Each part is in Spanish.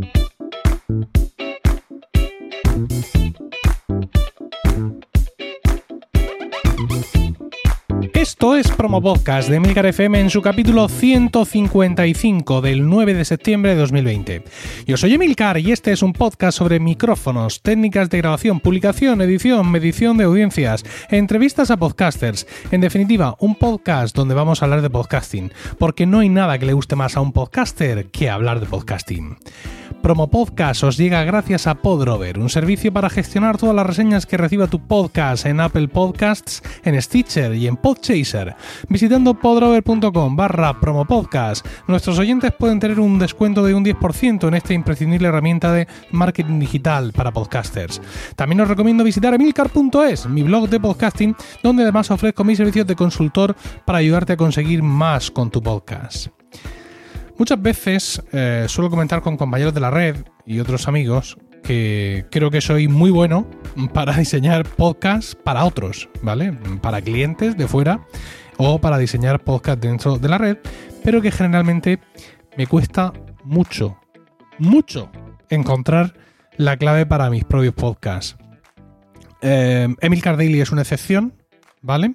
Thank you. Esto es Promo Podcast de Milcar FM en su capítulo 155 del 9 de septiembre de 2020. Yo soy Emilcar y este es un podcast sobre micrófonos, técnicas de grabación, publicación, edición, medición de audiencias, entrevistas a podcasters. En definitiva, un podcast donde vamos a hablar de podcasting, porque no hay nada que le guste más a un podcaster que hablar de podcasting. Promo Podcast os llega gracias a Podrover, un servicio para gestionar todas las reseñas que reciba tu podcast en Apple Podcasts, en Stitcher y en Visitando podrover.com barra promopodcast, nuestros oyentes pueden tener un descuento de un 10% en esta imprescindible herramienta de marketing digital para podcasters. También os recomiendo visitar emilcar.es, mi blog de podcasting, donde además ofrezco mis servicios de consultor para ayudarte a conseguir más con tu podcast. Muchas veces eh, suelo comentar con compañeros de la red y otros amigos que creo que soy muy bueno para diseñar podcasts para otros, ¿vale? Para clientes de fuera o para diseñar podcasts dentro de la red, pero que generalmente me cuesta mucho, mucho encontrar la clave para mis propios podcasts. Eh, Emil Cardelli es una excepción, ¿vale?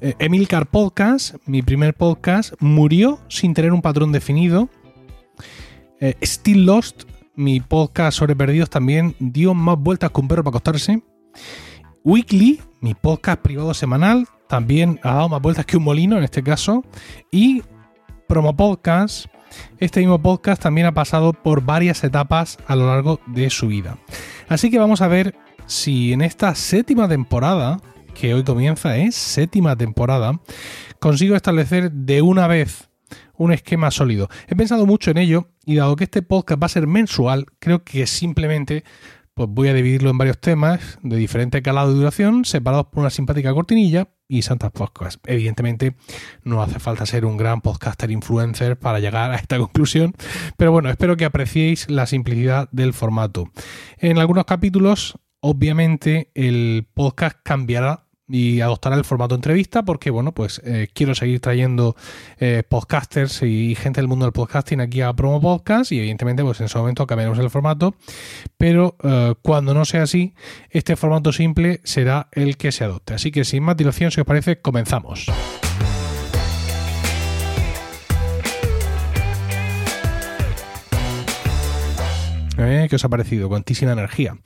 Eh, Emilcar Podcast, mi primer podcast, murió sin tener un patrón definido. Eh, Still Lost, mi podcast sobre perdidos, también dio más vueltas que un perro para acostarse. Weekly, mi podcast privado semanal, también ha dado más vueltas que un molino en este caso. Y Promo Podcast, este mismo podcast también ha pasado por varias etapas a lo largo de su vida. Así que vamos a ver si en esta séptima temporada que hoy comienza, es séptima temporada, consigo establecer de una vez un esquema sólido. He pensado mucho en ello y dado que este podcast va a ser mensual, creo que simplemente pues voy a dividirlo en varios temas de diferente calado de duración, separados por una simpática cortinilla y santas podcasts. Evidentemente no hace falta ser un gran podcaster influencer para llegar a esta conclusión, pero bueno, espero que apreciéis la simplicidad del formato. En algunos capítulos, obviamente, el podcast cambiará y adoptará el formato entrevista porque, bueno, pues eh, quiero seguir trayendo eh, podcasters y gente del mundo del podcasting aquí a Promo Podcast y evidentemente pues en ese momento cambiaremos el formato, pero eh, cuando no sea así, este formato simple será el que se adopte. Así que sin más dilación, si os parece, comenzamos. ¿Eh? ¿Qué os ha parecido? Cuantísima energía.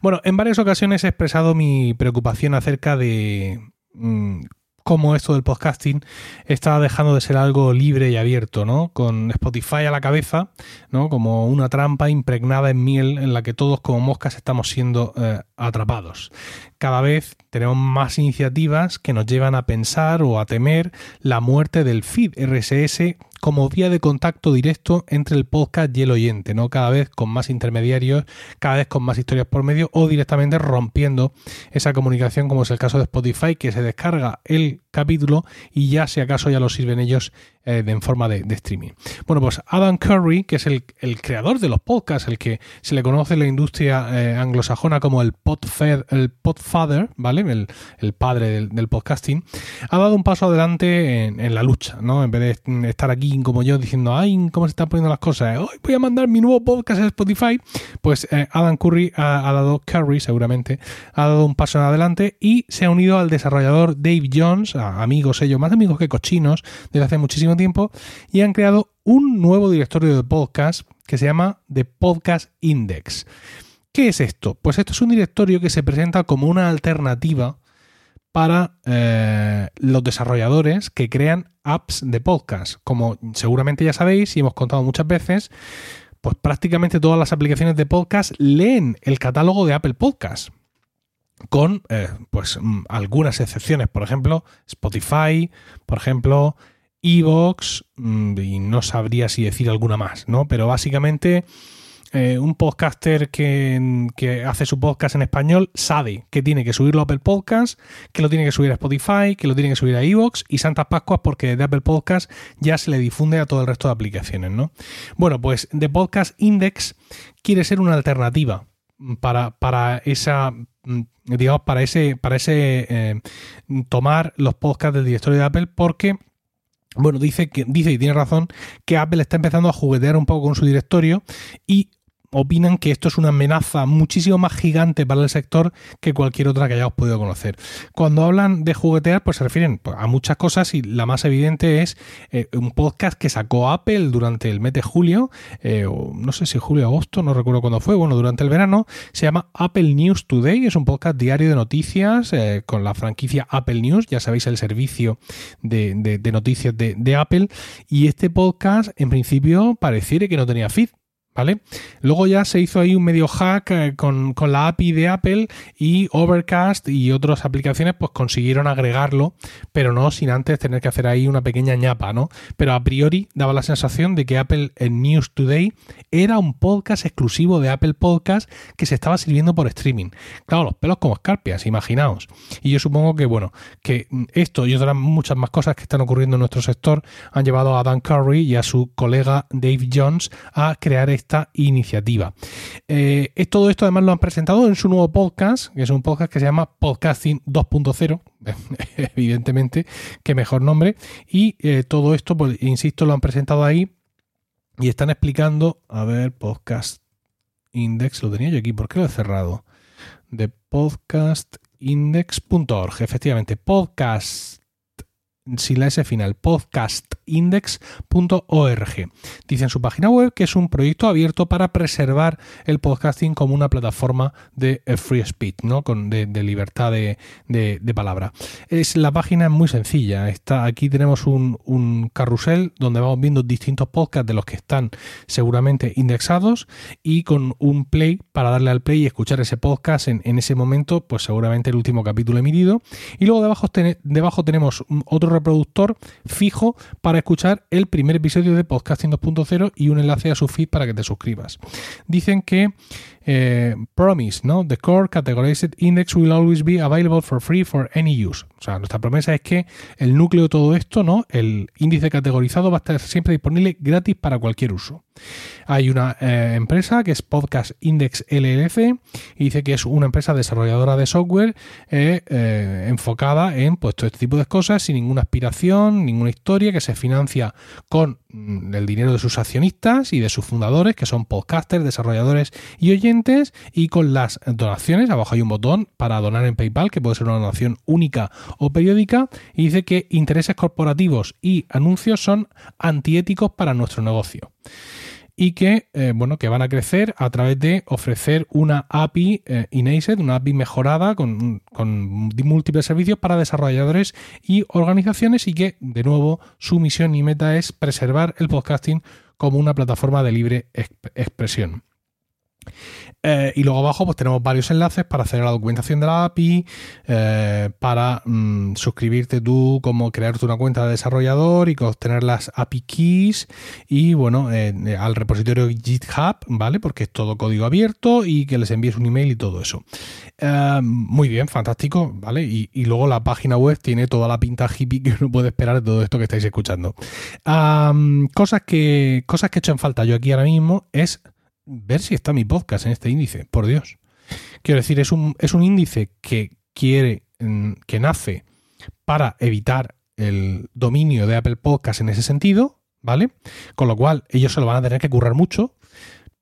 Bueno, en varias ocasiones he expresado mi preocupación acerca de mm, cómo esto del podcasting está dejando de ser algo libre y abierto, ¿no? Con Spotify a la cabeza, ¿no? Como una trampa impregnada en miel en la que todos como moscas estamos siendo eh, atrapados. Cada vez tenemos más iniciativas que nos llevan a pensar o a temer la muerte del feed RSS como vía de contacto directo entre el podcast y el oyente, ¿no? Cada vez con más intermediarios, cada vez con más historias por medio o directamente rompiendo esa comunicación, como es el caso de Spotify, que se descarga el capítulo y ya si acaso ya lo sirven ellos eh, en forma de, streaming. Bueno, pues Adam Curry, que es el, creador de los podcasts, el que se le conoce en la industria eh, anglosajona como el, podfather, el podfather, ¿vale? El, padre del, podcasting, ha dado un paso adelante en, la lucha, ¿no? En vez de estar aquí como yo diciendo, ay, ¿cómo se están poniendo las cosas? Hoy voy a mandar mi nuevo podcast a Spotify. Pues eh, Adam Curry ha, dado, Curry seguramente, ha dado un paso adelante y se ha unido al desarrollador Dave Jones, amigos ellos, más amigos que cochinos, desde hace muchísimo tiempo y han creado un nuevo directorio de podcast que se llama The Podcast Index. ¿Qué es esto? Pues esto es un directorio que se presenta como una alternativa para eh, los desarrolladores que crean apps de podcast. Como seguramente ya sabéis y hemos contado muchas veces, pues prácticamente todas las aplicaciones de podcast leen el catálogo de Apple Podcast con eh, pues mm, algunas excepciones, por ejemplo, Spotify, por ejemplo, Evox, mm, y no sabría si decir alguna más, ¿no? Pero básicamente eh, un podcaster que, que, hace su podcast en español sabe que tiene que subirlo a Apple Podcast, que lo tiene que subir a Spotify, que lo tiene que subir a Evox y Santas Pascuas porque de Apple Podcast ya se le difunde a todo el resto de aplicaciones, ¿no? Bueno, pues The Podcast Index quiere ser una alternativa para, para esa mm, digamos para ese para ese eh, tomar los podcasts del directorio de Apple porque bueno, dice que dice y tiene razón que Apple está empezando a juguetear un poco con su directorio y opinan que esto es una amenaza muchísimo más gigante para el sector que cualquier otra que hayamos podido conocer. Cuando hablan de juguetear, pues se refieren a muchas cosas y la más evidente es eh, un podcast que sacó Apple durante el mes de julio, eh, no sé si julio o agosto, no recuerdo cuándo fue, bueno, durante el verano, se llama Apple News Today, es un podcast diario de noticias eh, con la franquicia Apple News, ya sabéis el servicio de, noticias de, de Apple, y este podcast en principio pareciera que no tenía feed, ¿Vale? Luego ya se hizo ahí un medio hack eh, con, la API de Apple y Overcast y otras aplicaciones pues consiguieron agregarlo, pero no sin antes tener que hacer ahí una pequeña ñapa, ¿no? Pero a priori daba la sensación de que Apple en News Today era un podcast exclusivo de Apple Podcast que se estaba sirviendo por streaming. Claro, los pelos como escarpias, imaginaos. Y yo supongo que, bueno, que esto y otras muchas más cosas que están ocurriendo en nuestro sector han llevado a Dan Curry y a su colega Dave Jones a crear este esta iniciativa. Eh, todo esto además lo han presentado en su nuevo podcast, que es un podcast que se llama Podcasting 2.0, evidentemente, que mejor nombre, y eh, todo esto, pues, insisto, lo han presentado ahí y están explicando, a ver, podcast index, lo tenía yo aquí, ¿por qué lo he cerrado? De podcastindex.org, efectivamente, podcast sin la S final, podcastindex.org. Dice en su página web que es un proyecto abierto para preservar el podcasting como una plataforma de eh, free speech, ¿no? Con, de, libertad de, palabra. Es, la página es muy sencilla. Está, aquí tenemos un, carrusel donde vamos viendo distintos podcasts de los que están seguramente indexados y con un play para darle al play y escuchar ese podcast en, ese momento, pues seguramente el último capítulo emitido. Y luego debajo, debajo tenemos otro reproductor fijo para escuchar el primer episodio de Podcasting 2.0 y un enlace a su feed para que te suscribas. Dicen que eh, promise, ¿no? The core categorized index will always be available for free for any use. O sea, nuestra promesa es que el núcleo de todo esto, ¿no? El índice categorizado va a estar siempre disponible gratis para cualquier uso. Hay una eh, empresa que es Podcast Index LLC y dice que es una empresa desarrolladora de software eh, enfocada en pues, todo este tipo de cosas sin ninguna aspiración, ninguna historia, que se financia con el dinero de sus accionistas y de sus fundadores, que son podcasters, desarrolladores y oyentes, y con las donaciones, abajo hay un botón para donar en PayPal, que puede ser una donación única o periódica, y dice que intereses corporativos y anuncios son antiéticos para nuestro negocio y que, eh, bueno, que van a crecer a través de ofrecer una API eh, una API mejorada con, con, múltiples servicios para desarrolladores y organizaciones y que, de nuevo, su misión y meta es preservar el podcasting como una plataforma de libre expresión. Eh, y luego abajo pues tenemos varios enlaces para hacer la documentación de la API, eh, para mm, suscribirte tú como crearte una cuenta de desarrollador y obtener las API keys y bueno, eh, al repositorio GitHub, ¿vale? Porque es todo código abierto y que les envíes un email y todo eso. muy bien, fantástico, ¿vale? Y, luego la página web tiene toda la pinta hippie que uno puede esperar de todo esto que estáis escuchando. cosas, que, cosas que he hecho en falta yo aquí ahora mismo es ver si está mi podcast en este índice, por Dios. Quiero decir, es un, es un índice que quiere, mm, que nace para evitar el dominio de Apple Podcast en ese sentido, ¿vale? Con lo cual ellos se lo van a tener que currar mucho,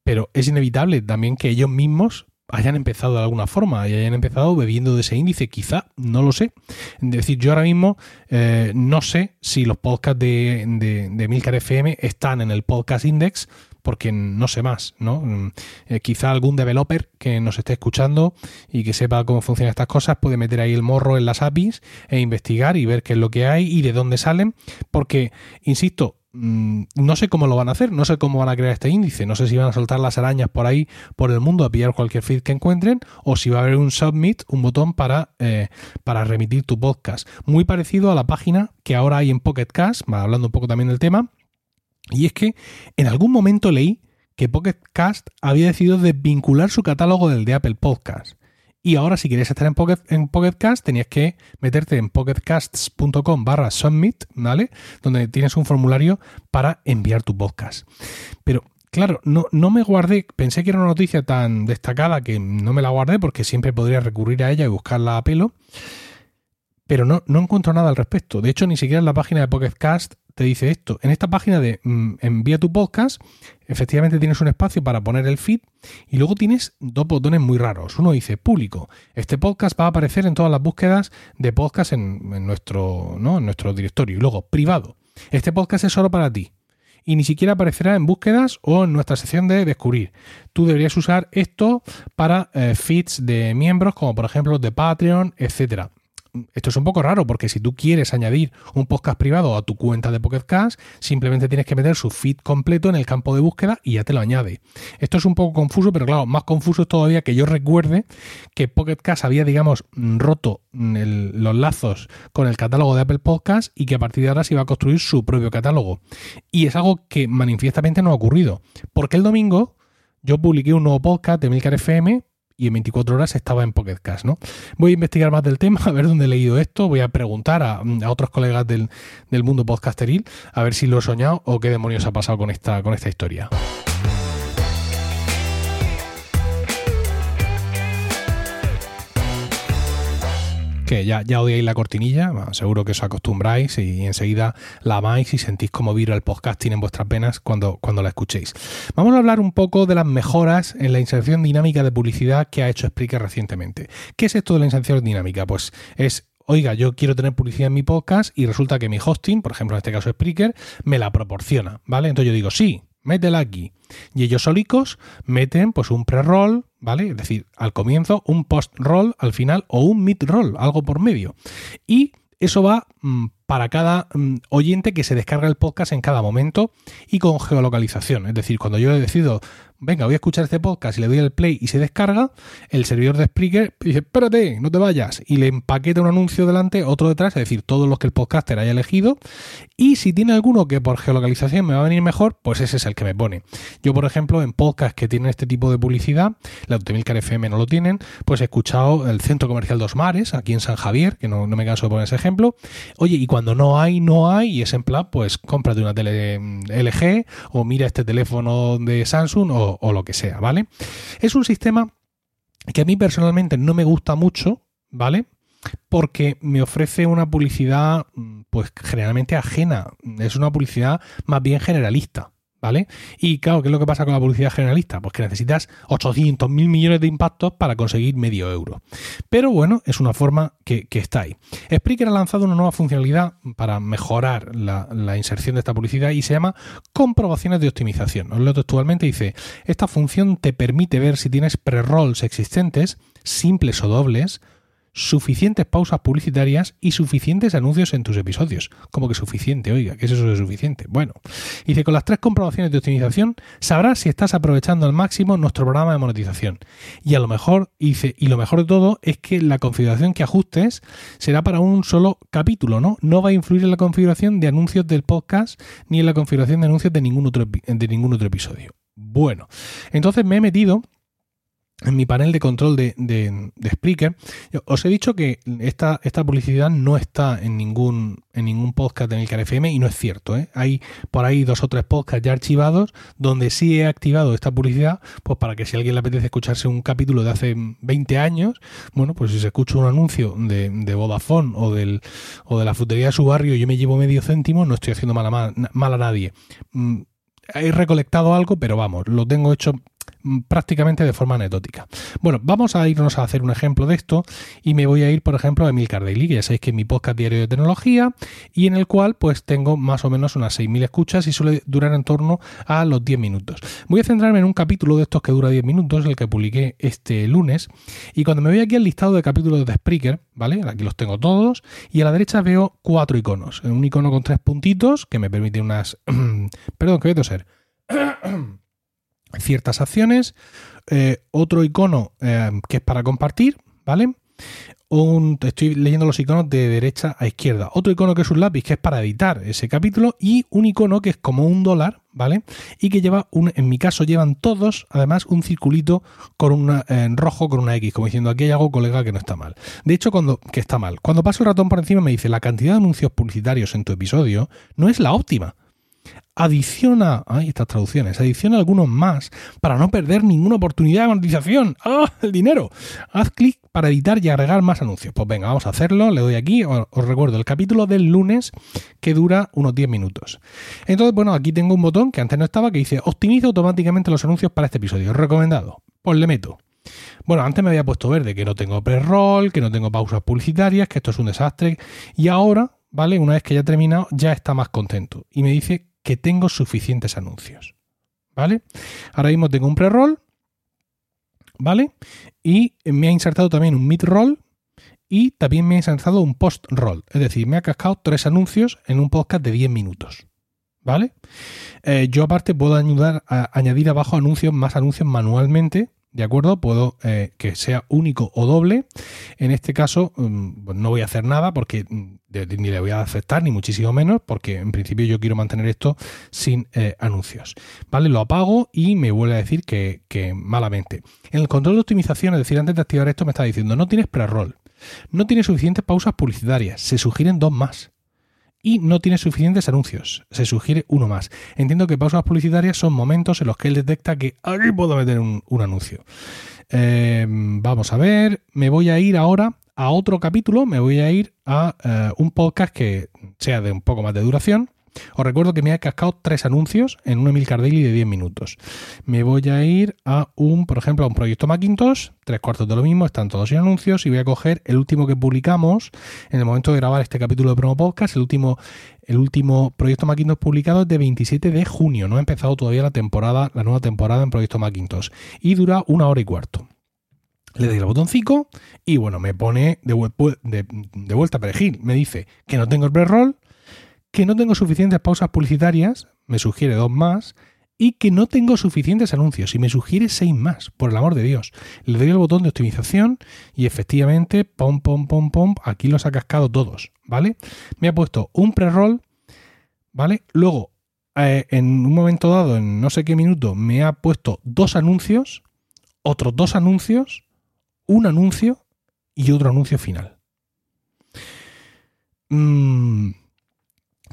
pero es inevitable también que ellos mismos hayan empezado de alguna forma y hayan empezado bebiendo de ese índice, quizá, no lo sé. Es decir, yo ahora mismo eh, no sé si los podcasts de, de, de Milcar FM están en el Podcast Index, porque no sé más, ¿no? Mm, eh, quizá algún developer que nos esté escuchando y que sepa cómo funcionan estas cosas puede meter ahí el morro en las APIs e investigar y ver qué es lo que hay y de dónde salen, porque, insisto, mm, no sé cómo lo van a hacer, no sé cómo van a crear este índice, no sé si van a soltar las arañas por ahí, por el mundo, a pillar cualquier feed que encuentren, o si va a haber un submit, un botón para, eh, para remitir tu podcast. Muy parecido a la página que ahora hay en Pocket Cast, hablando un poco también del tema, y es que en algún momento leí que Pocket Cast había decidido desvincular su catálogo del de Apple Podcast. Y ahora si querías estar en Pocket, en Cast tenías que meterte en pocketcasts.com barra submit, ¿vale? Donde tienes un formulario para enviar tu podcast. Pero claro, no, no me guardé, pensé que era una noticia tan destacada que no me la guardé porque siempre podría recurrir a ella y buscarla a pelo. pero no, no encuentro nada al respecto. De hecho, ni siquiera en la página de Pocket Cast te dice esto. En esta página de mm, envía tu podcast, efectivamente tienes un espacio para poner el feed y luego tienes dos botones muy raros. Uno dice público. Este podcast va a aparecer en todas las búsquedas de podcast en, nuestro, ¿no? nuestro directorio. Y luego privado. Este podcast es solo para ti. Y ni siquiera aparecerá en búsquedas o en nuestra sección de descubrir. Tú deberías usar esto para eh, feeds de miembros, como por ejemplo de Patreon, etcétera esto es un poco raro porque si tú quieres añadir un podcast privado a tu cuenta de Pocket Cast, simplemente tienes que meter su feed completo en el campo de búsqueda y ya te lo añade. Esto es un poco confuso, pero claro, más confuso es todavía que yo recuerde que Pocket Cast había, digamos, roto los lazos con el catálogo de Apple Podcast y que a partir de ahora se iba a construir su propio catálogo. Y es algo que manifiestamente no ha ocurrido. Porque el domingo yo publiqué un nuevo podcast de Milcar FM y en 24 horas estaba en Pocket Cast, ¿no? Voy a investigar más del tema, a ver dónde he leído esto, voy a preguntar a, otros colegas del, del, mundo podcasteril, a ver si lo he soñado o qué demonios ha pasado con esta, con esta historia. Que ya, ya odiáis la cortinilla, seguro que os acostumbráis y enseguida la amáis y sentís como vibra el podcasting en vuestras penas cuando, cuando la escuchéis. Vamos a hablar un poco de las mejoras en la inserción dinámica de publicidad que ha hecho Spreaker recientemente. ¿Qué es esto de la inserción dinámica? Pues es oiga, yo quiero tener publicidad en mi podcast y resulta que mi hosting, por ejemplo en este caso Spreaker, me la proporciona, ¿vale? Entonces yo digo, sí, métela aquí. Y ellos solicos meten pues un pre-roll, ¿vale? Es decir, al comienzo, un post-roll al final o un mid-roll, algo por medio. Y eso va mm, para cada mm, oyente que se descarga el podcast en cada momento y con geolocalización. Es decir, cuando yo he decidido venga, voy a escuchar este podcast y le doy el play y se descarga, el servidor de Spreaker dice, espérate, no te vayas, y le empaqueta un anuncio delante, otro detrás, es decir, todos los que el podcaster haya elegido, y si tiene alguno que por geolocalización me va a venir mejor, pues ese es el que me pone. Yo, por ejemplo, en podcasts que tienen este tipo de publicidad, la de Milcar FM no lo tienen, pues he escuchado el Centro Comercial Dos Mares, aquí en San Javier, que no, me canso de poner ese ejemplo, oye, y cuando no hay, no hay, y es en plan, pues cómprate una tele mm, LG, o mira este teléfono de Samsung, o o, lo que sea, ¿vale? Es un sistema que a mí personalmente no me gusta mucho, ¿vale? Porque me ofrece una publicidad, mm, pues generalmente ajena. Es una publicidad más bien generalista. ¿Vale? Y claro, ¿qué es lo que pasa con la publicidad generalista? Pues que necesitas 800 mil millones de impactos para conseguir medio euro. Pero bueno, es una forma que, está ahí. Spreaker ha lanzado una nueva funcionalidad para mejorar la, inserción de esta publicidad y se llama comprobaciones de optimización. Os leo textualmente, dice, esta función te permite ver si tienes pre-rolls existentes, simples o dobles, suficientes pausas publicitarias y suficientes anuncios en tus episodios. ¿Cómo que suficiente? Oiga, ¿qué es eso de suficiente? Bueno, dice, con las tres comprobaciones de optimización sabrás si estás aprovechando al máximo nuestro programa de monetización. Y a lo mejor, dice, y lo mejor de todo es que la configuración que ajustes será para un solo capítulo, ¿no? No va a influir en la configuración de anuncios del podcast ni en la configuración de anuncios de ningún otro, de ningún otro episodio. Bueno, entonces me he metido en mi panel de control de, de, Spreaker, os he dicho que esta, esta publicidad no está en ningún, en ningún podcast de Milcar FM y no es cierto. ¿eh? Hay por ahí dos o tres podcasts ya archivados donde sí he activado esta publicidad, pues para que si a alguien le apetece escucharse un capítulo de hace 20 años, bueno, pues si se escucha un anuncio de, de Vodafone o, del, o de la frutería de su barrio y yo me llevo medio céntimo, no estoy haciendo mal a, mal a nadie. Mm, he recolectado algo, pero vamos, lo tengo hecho prácticamente de forma anecdótica. Bueno, vamos a irnos a hacer un ejemplo de esto y me voy a ir, por ejemplo, a Emilcar Daily, que ya sabéis que es mi podcast diario de tecnología y en el cual pues tengo más o menos unas 6.000 escuchas y suele durar en torno a los 10 minutos. Voy a centrarme en un capítulo de estos que dura 10 minutos, el que publiqué este lunes y cuando me voy aquí al listado de capítulos de Spreaker, ¿vale? Aquí los tengo todos y a la derecha veo cuatro iconos. Un icono con tres puntitos que me permite unas... Perdón, que voy a toser. ciertas acciones, eh, otro icono eh, que es para compartir, ¿vale? Un, estoy leyendo los iconos de derecha a izquierda. Otro icono que es un lápiz que es para editar ese capítulo y un icono que es como un dólar, ¿vale? Y que lleva, un, en mi caso llevan todos, además, un circulito con una, en rojo con una X, como diciendo aquí hay algo, colega, que no está mal. De hecho, cuando, que está mal. Cuando paso el ratón por encima me dice la cantidad de anuncios publicitarios en tu episodio no es la óptima. Adiciona, ay, estas traducciones, adiciona algunos más para no perder ninguna oportunidad de monetización. ¡Ah, el dinero! Haz clic para editar y agregar más anuncios. Pues venga, vamos a hacerlo. Le doy aquí. Os, recuerdo el capítulo del lunes que dura unos 10 minutos. Entonces, bueno, aquí tengo un botón que antes no estaba que dice optimiza automáticamente los anuncios para este episodio. Recomendado. Pues le meto. Bueno, antes me había puesto verde que no tengo pre-roll, que no tengo pausas publicitarias, que esto es un desastre. Y ahora, ¿vale? Una vez que ya he terminado, ya está más contento. Y me dice que tengo suficientes anuncios. ¿Vale? Ahora mismo tengo un pre-roll, ¿vale? Y me ha insertado también un mid-roll y también me ha insertado un post-roll. Es decir, me ha cascado tres anuncios en un podcast de 10 minutos. ¿Vale? Eh, yo aparte puedo añadir abajo anuncios, más anuncios manualmente ¿De acuerdo? Puedo eh, que sea único o doble. En este caso, mm, pues no voy a hacer nada porque mm, ni le voy a aceptar, ni muchísimo menos, porque en principio yo quiero mantener esto sin eh, anuncios. ¿Vale? Lo apago y me vuelve a decir que, que, malamente. En el control de optimización, es decir, antes de activar esto, me está diciendo, no tienes pre-roll, no tienes suficientes pausas publicitarias, se sugieren dos más y no tiene suficientes anuncios. Se sugiere uno más. Entiendo que pausas publicitarias son momentos en los que él detecta que aquí puedo meter un, anuncio. Em, vamos a ver, me voy a ir ahora a otro capítulo, me voy a ir a eh, un podcast que sea de un poco más de duración os recuerdo que me ha cascado tres anuncios en un Emil Daily de 10 minutos. Me voy a ir a un, por ejemplo, a un proyecto Macintosh, tres cuartos de lo mismo, están todos sin anuncios, y voy a coger el último que publicamos en el momento de grabar este capítulo de Promo Podcast, el último, el último proyecto Macintosh publicado es de 27 de junio, no ha empezado todavía la temporada, la nueva temporada en Proyecto Macintosh, y dura una hora y cuarto. Le doy el botoncito y bueno, me pone de, de, de vuelta a perejil. Me dice que no tengo el pre-roll, que no tengo suficientes pausas publicitarias, me sugiere dos más, y que no tengo suficientes anuncios y me sugiere seis más, por el amor de Dios. Le doy el botón de optimización y efectivamente, pom, pom, pom, pom, aquí los ha cascado todos, ¿vale? Me ha puesto un pre-roll, ¿vale? Luego, eh, en un momento dado, en no sé qué minuto, me ha puesto dos anuncios, otros dos anuncios, un anuncio y otro anuncio final. Mmm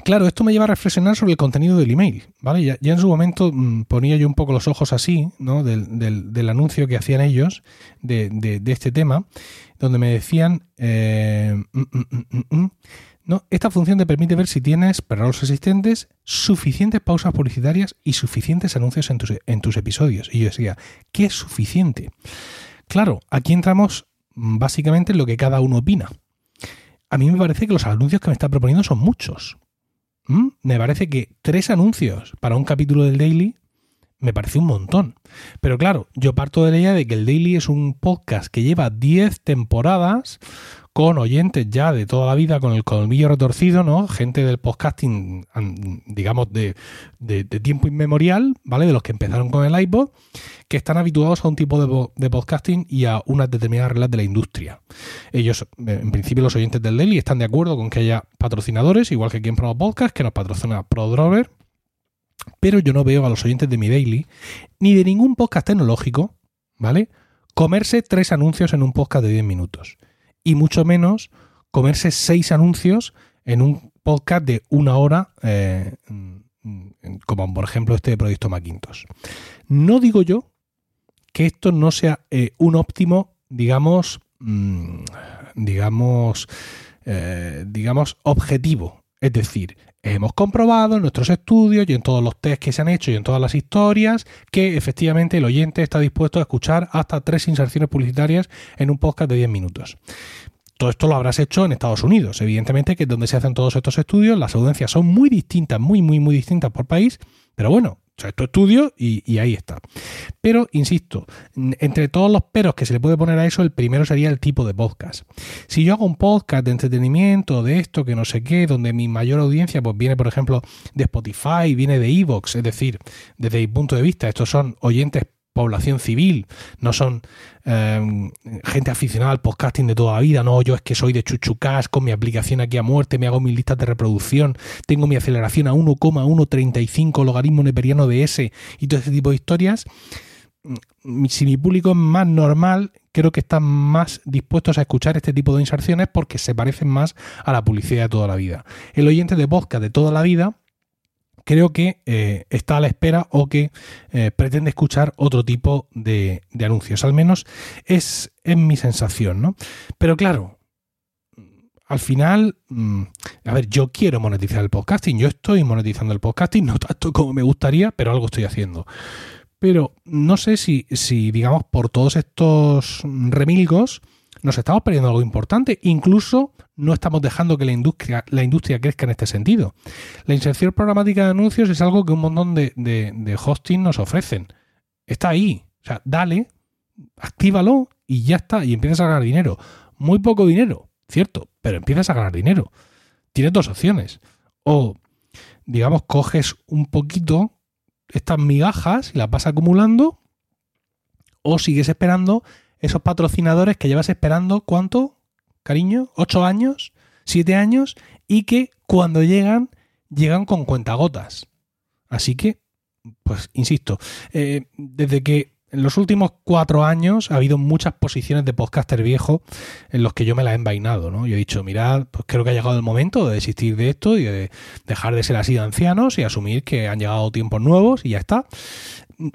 Claro, esto me lleva a reflexionar sobre el contenido del email, ¿vale? Ya, en su momento mm, ponía yo un poco los ojos así, ¿no? Del, anuncio que hacían ellos de, este tema, donde me decían, eh, mm, mm, no, esta función te permite ver si tienes perros existentes, suficientes pausas publicitarias y suficientes anuncios en tus, en tus episodios. Y yo decía, ¿qué es suficiente? Claro, aquí entramos básicamente en lo que cada uno opina. A mí me parece que los anuncios que me está proponiendo son muchos. Mm, me parece que tres anuncios para un capítulo del Daily me parece un montón. Pero claro, yo parto de la idea de que el Daily es un podcast que lleva 10 temporadas con oyentes ya de toda la vida con el colmillo retorcido, ¿no? Gente del podcasting, digamos, de, tiempo inmemorial, ¿vale? De los que empezaron con el iPod, que están habituados a un tipo de, podcasting y a unas determinadas reglas de la industria. Ellos, en principio, los oyentes del Daily están de acuerdo con que haya patrocinadores, igual que aquí en Podcast, que nos patrocina ProDrover, pero yo no veo a los oyentes de mi Daily, ni de ningún podcast tecnológico, ¿vale? Comerse tres anuncios en un podcast de 10 minutos y mucho menos comerse seis anuncios en un podcast de una hora, eh, como por ejemplo este Proyecto Macintosh. No digo yo que esto no sea eh, un óptimo, digamos, mm, digamos, eh, digamos, objetivo. Es decir, hemos comprobado en nuestros estudios y en todos los tests que se han hecho y en todas las historias que efectivamente el oyente está dispuesto a escuchar hasta tres inserciones publicitarias en un podcast de 10 minutos. Todo esto lo habrás hecho en Estados Unidos. Evidentemente que es donde se hacen todos estos estudios, las audiencias son muy distintas, muy, muy, muy distintas por país, pero bueno, esto estudio y, y, ahí está. Pero, insisto, entre todos los peros que se le puede poner a eso, el primero sería el tipo de podcast. Si yo hago un podcast de entretenimiento, de esto, que no sé qué, donde mi mayor audiencia pues viene, por ejemplo, de Spotify, viene de Evox, es decir, desde mi punto de vista, estos son oyentes población civil, no son em, gente aficionada al podcasting de toda la vida, no, yo es que soy de chuchucas con mi aplicación aquí a muerte, me hago mis listas de reproducción, tengo mi aceleración a 1,135 logaritmo neperiano de S y todo ese tipo de historias. Mm, si mi público es más normal, creo que están más dispuestos a escuchar este tipo de inserciones porque se parecen más a la publicidad de toda la vida. El oyente de podcast de toda la vida creo que eh, está a la espera o que eh, pretende escuchar otro tipo de, anuncios. Al menos es, en mi sensación, ¿no? Pero claro, al final, mm, a ver, yo quiero monetizar el podcasting, yo estoy monetizando el podcasting, no tanto como me gustaría, pero algo estoy haciendo. Pero no sé si, si digamos, por todos estos remilgos, nos estamos perdiendo algo importante. Incluso no estamos dejando que la industria, la industria crezca en este sentido. La inserción programática de anuncios es algo que un montón de, de, hosting nos ofrecen. Está ahí. O sea, dale, actívalo y ya está. Y empiezas a ganar dinero. Muy poco dinero, cierto, pero empiezas a ganar dinero. Tienes dos opciones. O, digamos, coges un poquito estas migajas y las vas acumulando. O sigues esperando esos patrocinadores que llevas esperando, ¿cuánto? Cariño, ¿ocho años? ¿Siete años? Y que cuando llegan, llegan con cuentagotas. Así que, pues, insisto, eh, desde que en los últimos cuatro años ha habido muchas posiciones de podcaster viejo en los que yo me la he envainado, ¿no? Yo he dicho, mirad, pues creo que ha llegado el momento de desistir de esto y de dejar de ser así de ancianos y asumir que han llegado tiempos nuevos y ya está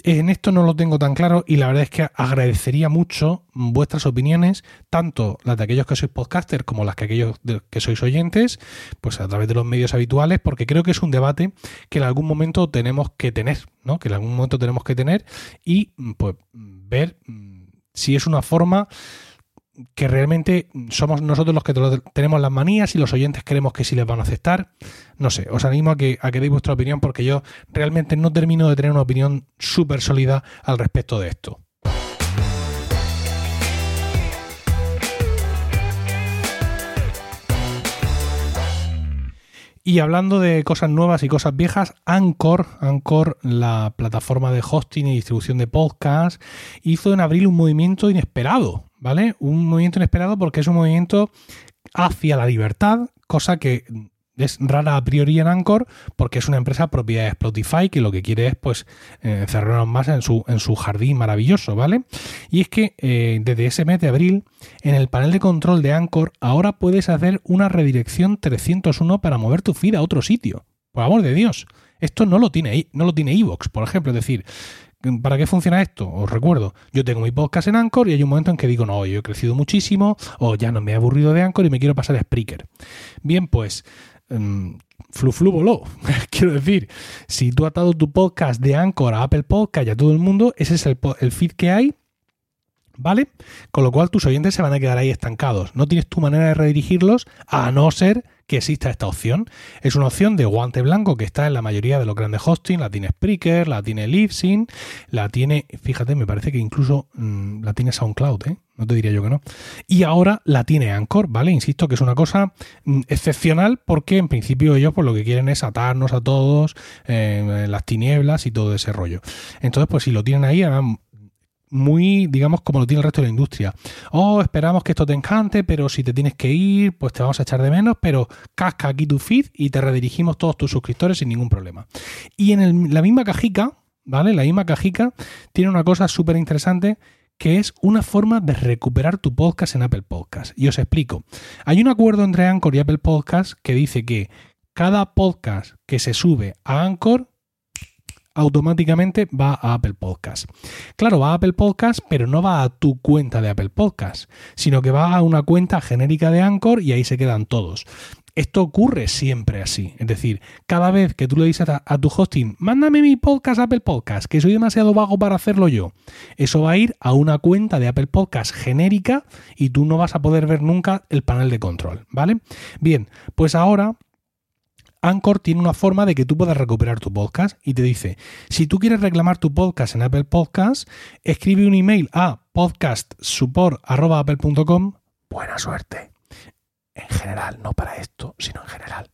en esto no lo tengo tan claro y la verdad es que agradecería mucho vuestras opiniones, tanto las de aquellos que sois podcaster como las que aquellos que sois oyentes, pues a través de los medios habituales, porque creo que es un debate que en algún momento tenemos que tener, ¿no? Que en algún momento tenemos que tener y pues ver si es una forma que realmente somos nosotros los que tenemos las manías y los oyentes creemos que sí les van a aceptar. No sé, os animo a que, a que deis vuestra opinión porque yo realmente no termino de tener una opinión súper sólida al respecto de esto. Y hablando de cosas nuevas y cosas viejas, Anchor, Anchor, la plataforma de hosting y distribución de podcast, hizo en abril un movimiento inesperado. ¿Vale? Un movimiento inesperado porque es un movimiento hacia la libertad, cosa que es rara a priori en Anchor porque es una empresa propiedad de Spotify que lo que quiere es pues eh, encerrarnos más en su, en su jardín maravilloso, ¿vale? Y es que eh, desde ese mes de abril en el panel de control de Anchor ahora puedes hacer una redirección 301 para mover tu feed a otro sitio. Por amor de Dios. Esto no lo tiene no lo tiene Evox, por ejemplo, es decir, ¿Para qué funciona esto? Os recuerdo, yo tengo mi podcast en Anchor y hay un momento en que digo, no, yo he crecido muchísimo o ya no me he aburrido de Anchor y me quiero pasar a Spreaker. Bien, pues... Um, flu flu voló. Quiero decir, si tú has atado tu podcast de Anchor a Apple Podcast y a todo el mundo, ese es el, el feed que hay ¿vale? Con lo cual tus oyentes se van a quedar ahí estancados. No tienes tu manera de redirigirlos a no ser que exista esta opción. Es una opción de guante blanco que está en la mayoría de los grandes hosting. La tiene Spreaker, la tiene Libsyn, la tiene, fíjate, me parece que incluso mm, la tiene SoundCloud, ¿eh? No te diría yo que no. Y ahora la tiene Anchor, ¿vale? Insisto que es una cosa mm, excepcional porque en principio ellos pues lo que quieren es atarnos a todos eh, las tinieblas y todo ese rollo. Entonces, pues si lo tienen ahí, muy, digamos, como lo tiene el resto de la industria. Oh, esperamos que esto te encante, pero si te tienes que ir, pues te vamos a echar de menos, pero casca aquí tu feed y te redirigimos todos tus suscriptores sin ningún problema. Y en la misma cajica, ¿vale? La misma cajica tiene una cosa súper interesante que es una forma de recuperar tu podcast en Apple Podcast. Y os explico. Hay un acuerdo entre Anchor y Apple Podcast que dice que cada podcast que se sube a Anchor automáticamente va a Apple Podcast. Claro, va a Apple Podcast, pero no va a tu cuenta de Apple Podcast, sino que va a una cuenta genérica de Anchor y ahí se quedan todos. Esto ocurre siempre así. Es decir, cada vez que tú le dices a, tu hosting, mándame mi podcast Apple Podcast, que soy demasiado vago para hacerlo yo, eso va a ir a una cuenta de Apple Podcast genérica y tú no vas a poder ver nunca el panel de control, ¿vale? Bien, pues ahora Anchor tiene una forma de que tú puedas recuperar tu podcast y te dice, si tú quieres reclamar tu podcast en Apple Podcast, escribe un email a podcastsupport.apple.com. Buena suerte. En general, no para esto, sino en general.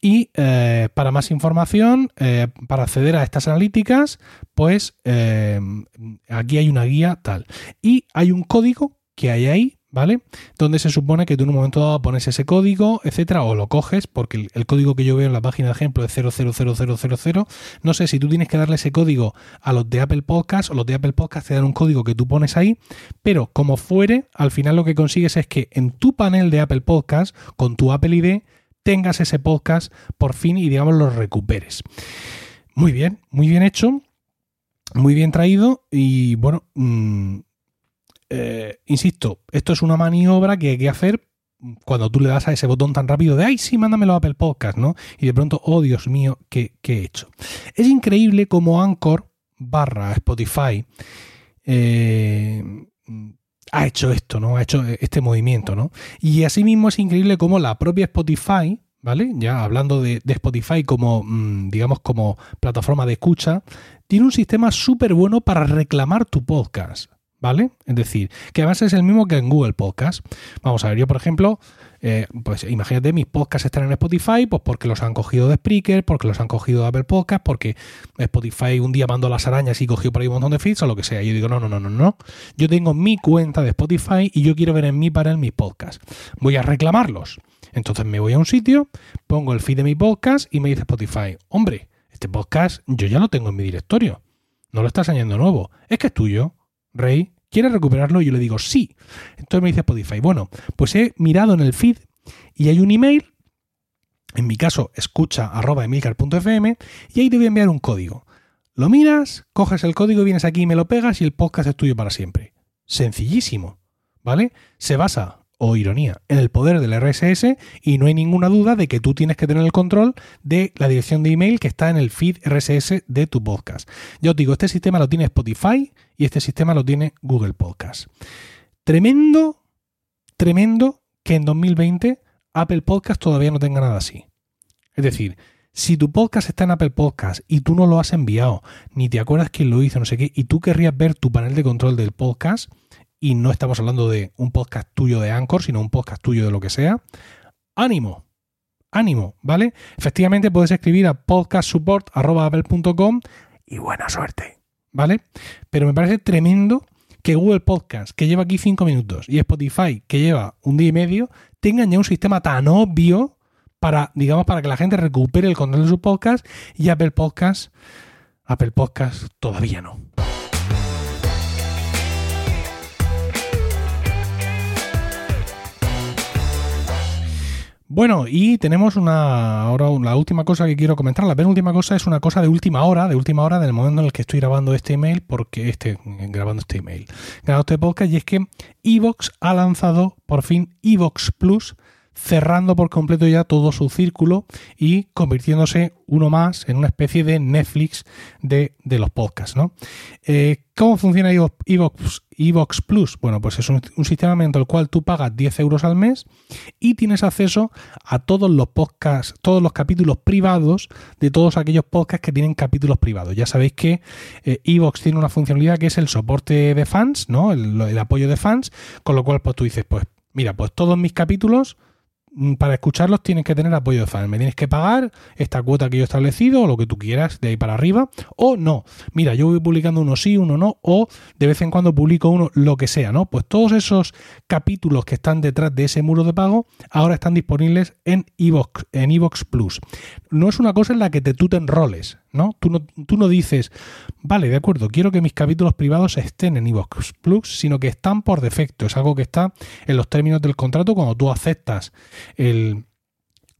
Y eh, para más información, eh, para acceder a estas analíticas, pues eh, aquí hay una guía tal. Y hay un código que hay ahí ¿vale? Donde se supone que tú en un momento dado pones ese código, etcétera, o lo coges, porque el, código que yo veo en la página de ejemplo es 000000. No sé si tú tienes que darle ese código a los de Apple Podcast o los de Apple Podcast te dan un código que tú pones ahí, pero como fuere, al final lo que consigues es que en tu panel de Apple Podcast, con tu Apple ID, tengas ese podcast por fin y digamos lo recuperes. Muy bien, muy bien hecho, muy bien traído y bueno, mm, eh, insisto, esto es una maniobra que hay que hacer cuando tú le das a ese botón tan rápido de, ay, sí, mándamelo a Apple Podcast, ¿no? Y de pronto, oh Dios mío, ¿qué, qué he hecho? Es increíble como Anchor barra Spotify eh, ha hecho esto, ¿no? Ha hecho este movimiento, ¿no? Y asimismo es increíble como la propia Spotify, ¿vale? Ya hablando de, Spotify como, mm, digamos, como plataforma de escucha, tiene un sistema súper bueno para reclamar tu podcast. ¿Vale? Es decir, que además es el mismo que en Google Podcast. Vamos a ver, yo por ejemplo, eh, pues imagínate, mis podcasts están en Spotify, pues porque los han cogido de Spreaker, porque los han cogido de Apple Podcast, porque Spotify un día mandó las arañas y cogió por ahí un montón de feeds o lo que sea. Yo digo, no, no, no, no, no. Yo tengo mi cuenta de Spotify y yo quiero ver en mi panel mis podcasts. Voy a reclamarlos. Entonces me voy a un sitio, pongo el feed de mi podcast y me dice Spotify, hombre, este podcast yo ya lo tengo en mi directorio. No lo estás añadiendo nuevo. Es que es tuyo, Rey. ¿Quieres recuperarlo? Y yo le digo sí. Entonces me dice Spotify, bueno, pues he mirado en el feed y hay un email, en mi caso escucha y ahí te voy a enviar un código. Lo miras, coges el código, vienes aquí y me lo pegas y el podcast es tuyo para siempre. Sencillísimo, ¿vale? Se basa o ironía, en el poder del RSS y no hay ninguna duda de que tú tienes que tener el control de la dirección de email que está en el feed RSS de tu podcast. Yo os digo, este sistema lo tiene Spotify y este sistema lo tiene Google Podcast. Tremendo, tremendo que en 2020 Apple Podcast todavía no tenga nada así. Es decir, si tu podcast está en Apple Podcast y tú no lo has enviado, ni te acuerdas quién lo hizo, no sé qué, y tú querrías ver tu panel de control del podcast, y no estamos hablando de un podcast tuyo de Anchor, sino un podcast tuyo de lo que sea, ánimo, ánimo, ¿vale? Efectivamente puedes escribir a podcastsupport.apple.com y buena suerte, ¿vale? Pero me parece tremendo que Google Podcast, que lleva aquí cinco minutos, y Spotify, que lleva un día y medio, tengan ya un sistema tan obvio para, digamos, para que la gente recupere el control de su podcast y Apple Podcast, Apple Podcast todavía no. Bueno, y tenemos una ahora la última cosa que quiero comentar. La penúltima cosa es una cosa de última hora, de última hora del momento en el que estoy grabando este email, porque este grabando este email, grabando este podcast, y es que Evox ha lanzado por fin Evox Plus cerrando por completo ya todo su círculo y convirtiéndose uno más en una especie de Netflix de, los podcasts. ¿no? Eh, ¿Cómo funciona Evox, Plus? Bueno, pues es un, sistema mediante el cual tú pagas 10 euros al mes y tienes acceso a todos los podcasts, todos los capítulos privados de todos aquellos podcasts que tienen capítulos privados. Ya sabéis que eh, Evox tiene una funcionalidad que es el soporte de fans, ¿no? El, el apoyo de fans, con lo cual pues tú dices, pues mira, pues todos mis capítulos para escucharlos tienes que tener apoyo de fans. Me tienes que pagar esta cuota que yo he establecido o lo que tú quieras de ahí para arriba. O no. Mira, yo voy publicando uno sí, uno no. O de vez en cuando publico uno, lo que sea, ¿no? Pues todos esos capítulos que están detrás de ese muro de pago ahora están disponibles en Evox, en Evox Plus. No es una cosa en la que te, tú te enroles. ¿No? Tú, ¿no? tú no dices, vale, de acuerdo, quiero que mis capítulos privados estén en Evox Plus, sino que están por defecto. Es algo que está en los términos del contrato cuando tú aceptas el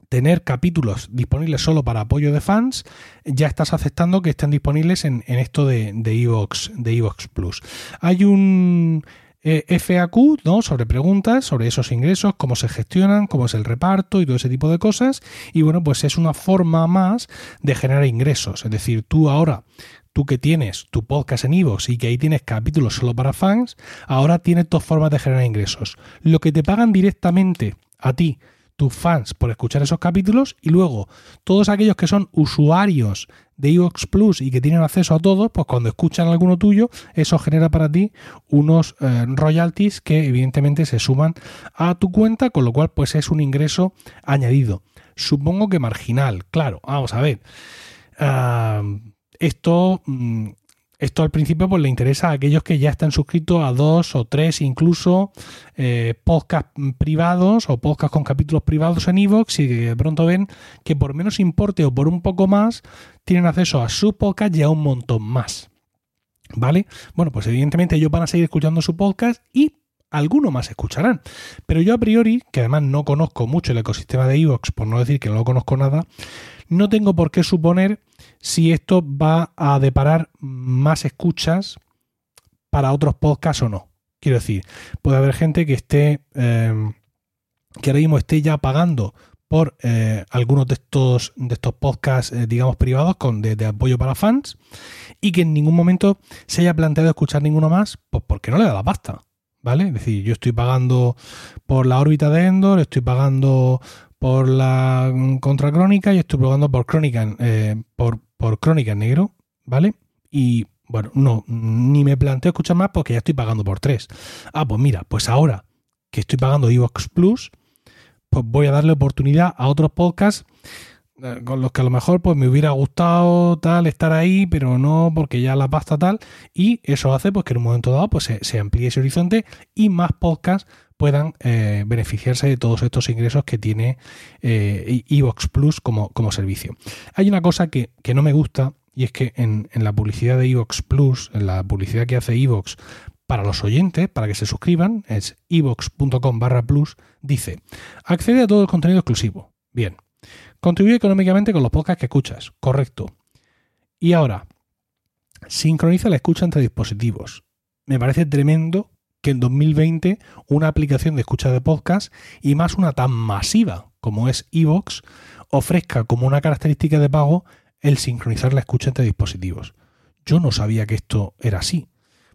tener capítulos disponibles solo para apoyo de fans, ya estás aceptando que estén disponibles en, esto de, de Evox, de Evox Plus. Hay un eh, FAQ, ¿no? Sobre preguntas, sobre esos ingresos, cómo se gestionan, cómo es el reparto y todo ese tipo de cosas. Y bueno, pues es una forma más de generar ingresos. Es decir, tú ahora tú que tienes tu podcast en Ivox y que ahí tienes capítulos solo para fans, ahora tienes dos formas de generar ingresos. Lo que te pagan directamente a ti tus fans por escuchar esos capítulos y luego todos aquellos que son usuarios de Evox Plus y que tienen acceso a todo, pues cuando escuchan alguno tuyo, eso genera para ti unos eh, royalties que evidentemente se suman a tu cuenta, con lo cual pues es un ingreso añadido. Supongo que marginal, claro, vamos a ver. Ah, esto mm, esto al principio pues le interesa a aquellos que ya están suscritos a dos o tres incluso eh, podcast privados o podcast con capítulos privados en iVoox y que de pronto ven que por menos importe o por un poco más tienen acceso a su podcast y a un montón más. ¿Vale? Bueno, pues evidentemente ellos van a seguir escuchando su podcast y alguno más escucharán. Pero yo a priori, que además no conozco mucho el ecosistema de Evox, por no decir que no lo conozco nada, no tengo por qué suponer si esto va a deparar más escuchas para otros podcasts o no. Quiero decir, puede haber gente que esté, em, que ahora mismo esté ya pagando por eh, algunos de estos, de estos podcasts, eh, digamos, privados con, de, apoyo para fans y que en ningún momento se haya planteado escuchar ninguno más, pues porque no le da la pasta. ¿Vale? Es decir, yo estoy pagando por la órbita de Endor, estoy pagando por la contracrónica y estoy pagando por crónica, eh, por, por crónica negro, ¿vale? Y bueno, no, ni me planteo escuchar más porque ya estoy pagando por tres. Ah, pues mira, pues ahora que estoy pagando Evox Plus, pues voy a darle oportunidad a otros podcasts eh, con los que a lo mejor pues me hubiera gustado tal estar ahí, pero no porque ya la pasta tal, y eso hace pues que en un momento dado pues se, amplíe ese horizonte y más podcasts puedan eh, beneficiarse de todos estos ingresos que tiene eh, Evox Plus como, como servicio. Hay una cosa que, no me gusta y es que en, la publicidad de Evox Plus, en la publicidad que hace Evox para los oyentes, para que se suscriban, es evox.com barra plus, dice, accede a todo el contenido exclusivo. Bien, Contribuye económicamente con los podcasts que escuchas. Correcto. Y ahora, sincroniza la escucha entre dispositivos. Me parece tremendo que en 2020 una aplicación de escucha de podcast y más una tan masiva como es Evox ofrezca como una característica de pago el sincronizar la escucha entre dispositivos. Yo no sabía que esto era así.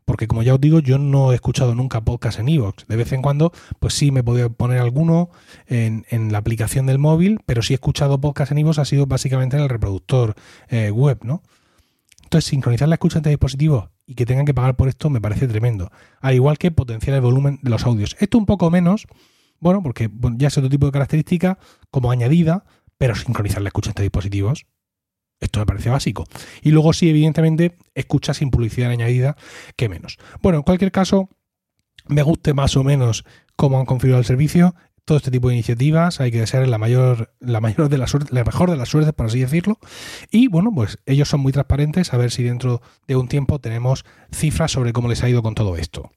Porque como ya os digo, yo no he escuchado nunca podcast en Evox. De vez en cuando, pues sí me podido poner alguno en, la aplicación del móvil, pero si he escuchado podcast en Evox ha sido básicamente en el reproductor eh, web, ¿no? Entonces, sincronizar la escucha entre dispositivos y que tengan que pagar por esto me parece tremendo. Al igual que potenciar el volumen de los audios. Esto un poco menos, bueno, porque ya es otro tipo de característica como añadida, pero sincronizar la escucha entre dispositivos esto me parece básico. Y luego sí, evidentemente, escucha sin publicidad añadida, que menos. Bueno, en cualquier caso, me guste más o menos cómo han configurado el servicio. Todo este tipo de iniciativas hay que desear la mayor, la mayor de la suerte, la mejor de las suertes, por así decirlo. Y bueno, pues ellos son muy transparentes, a ver si dentro de un tiempo tenemos cifras sobre cómo les ha ido con todo esto.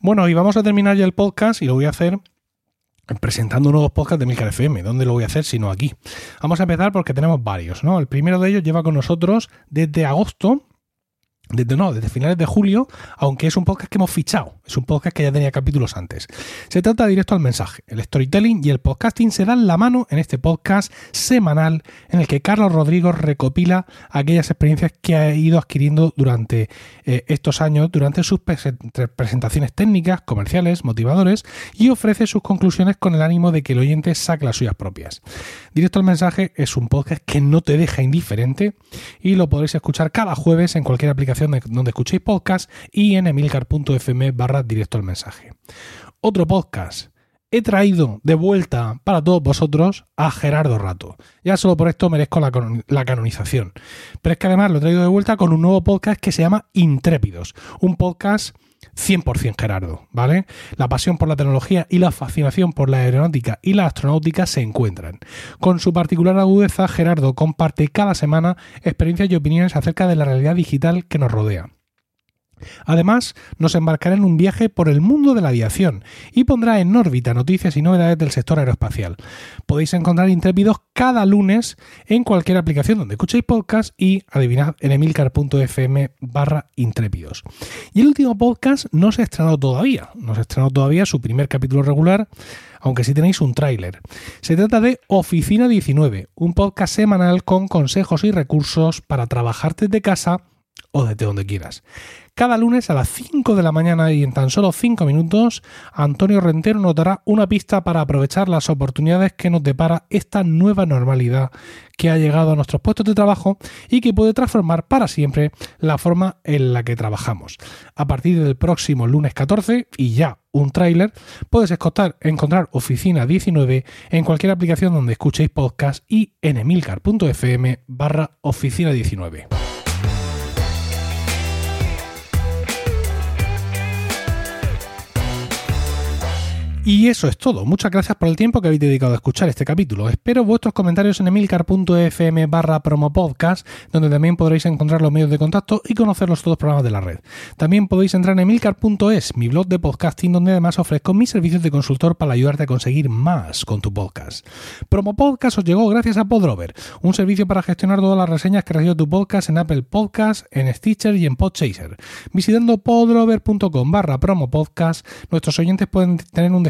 Bueno, y vamos a terminar ya el podcast y lo voy a hacer presentando nuevos podcasts de Milcar FM. ¿Dónde lo voy a hacer sino aquí? Vamos a empezar porque tenemos varios, ¿no? El primero de ellos lleva con nosotros desde agosto desde, no, desde finales de julio, aunque es un podcast que hemos fichado, es un podcast que ya tenía capítulos antes. Se trata directo al mensaje. El storytelling y el podcasting se dan la mano en este podcast semanal en el que Carlos Rodrigo recopila aquellas experiencias que ha ido adquiriendo durante eh, estos años, durante sus presentaciones técnicas, comerciales, motivadores y ofrece sus conclusiones con el ánimo de que el oyente saque las suyas propias. Directo al mensaje es un podcast que no te deja indiferente y lo podréis escuchar cada jueves en cualquier aplicación donde escuchéis podcast y en emilcar.fm barra directo al mensaje. Otro podcast. He traído de vuelta para todos vosotros a Gerardo Rato. Ya solo por esto merezco la, la, canonización. Pero es que además lo he traído de vuelta con un nuevo podcast que se llama Intrépidos. Un podcast 100% Gerardo, ¿vale? La pasión por la tecnología y la fascinación por la aeronáutica y la astronáutica se encuentran. Con su particular agudeza, Gerardo comparte cada semana experiencias y opiniones acerca de la realidad digital que nos rodea. Además, nos embarcará en un viaje por el mundo de la aviación y pondrá en órbita noticias y novedades del sector aeroespacial. Podéis encontrar Intrépidos cada lunes en cualquier aplicación donde escuchéis podcast y adivinad en emilcar.fm barra intrépidos. Y el último podcast no se ha estrenado todavía, no se ha estrenado todavía su primer capítulo regular, aunque sí tenéis un tráiler. Se trata de Oficina 19, un podcast semanal con consejos y recursos para trabajar desde casa o desde donde quieras. Cada lunes a las 5 de la mañana y en tan solo 5 minutos, Antonio Rentero nos dará una pista para aprovechar las oportunidades que nos depara esta nueva normalidad que ha llegado a nuestros puestos de trabajo y que puede transformar para siempre la forma en la que trabajamos. A partir del próximo lunes 14 y ya un tráiler, puedes encontrar Oficina 19 en cualquier aplicación donde escuchéis podcast y en emilcar.fm barra Oficina 19. Y eso es todo. Muchas gracias por el tiempo que habéis dedicado a escuchar este capítulo. Espero vuestros comentarios en emilcar.fm barra promopodcast, donde también podréis encontrar los medios de contacto y conocer los todos programas de la red. También podéis entrar en emilcar.es, mi blog de podcasting, donde además ofrezco mis servicios de consultor para ayudarte a conseguir más con tu podcast. Promopodcast os llegó gracias a Podrover, un servicio para gestionar todas las reseñas que recibe tu podcast en Apple Podcast, en Stitcher y en Podchaser. Visitando podrover.com barra promopodcast, nuestros oyentes pueden tener un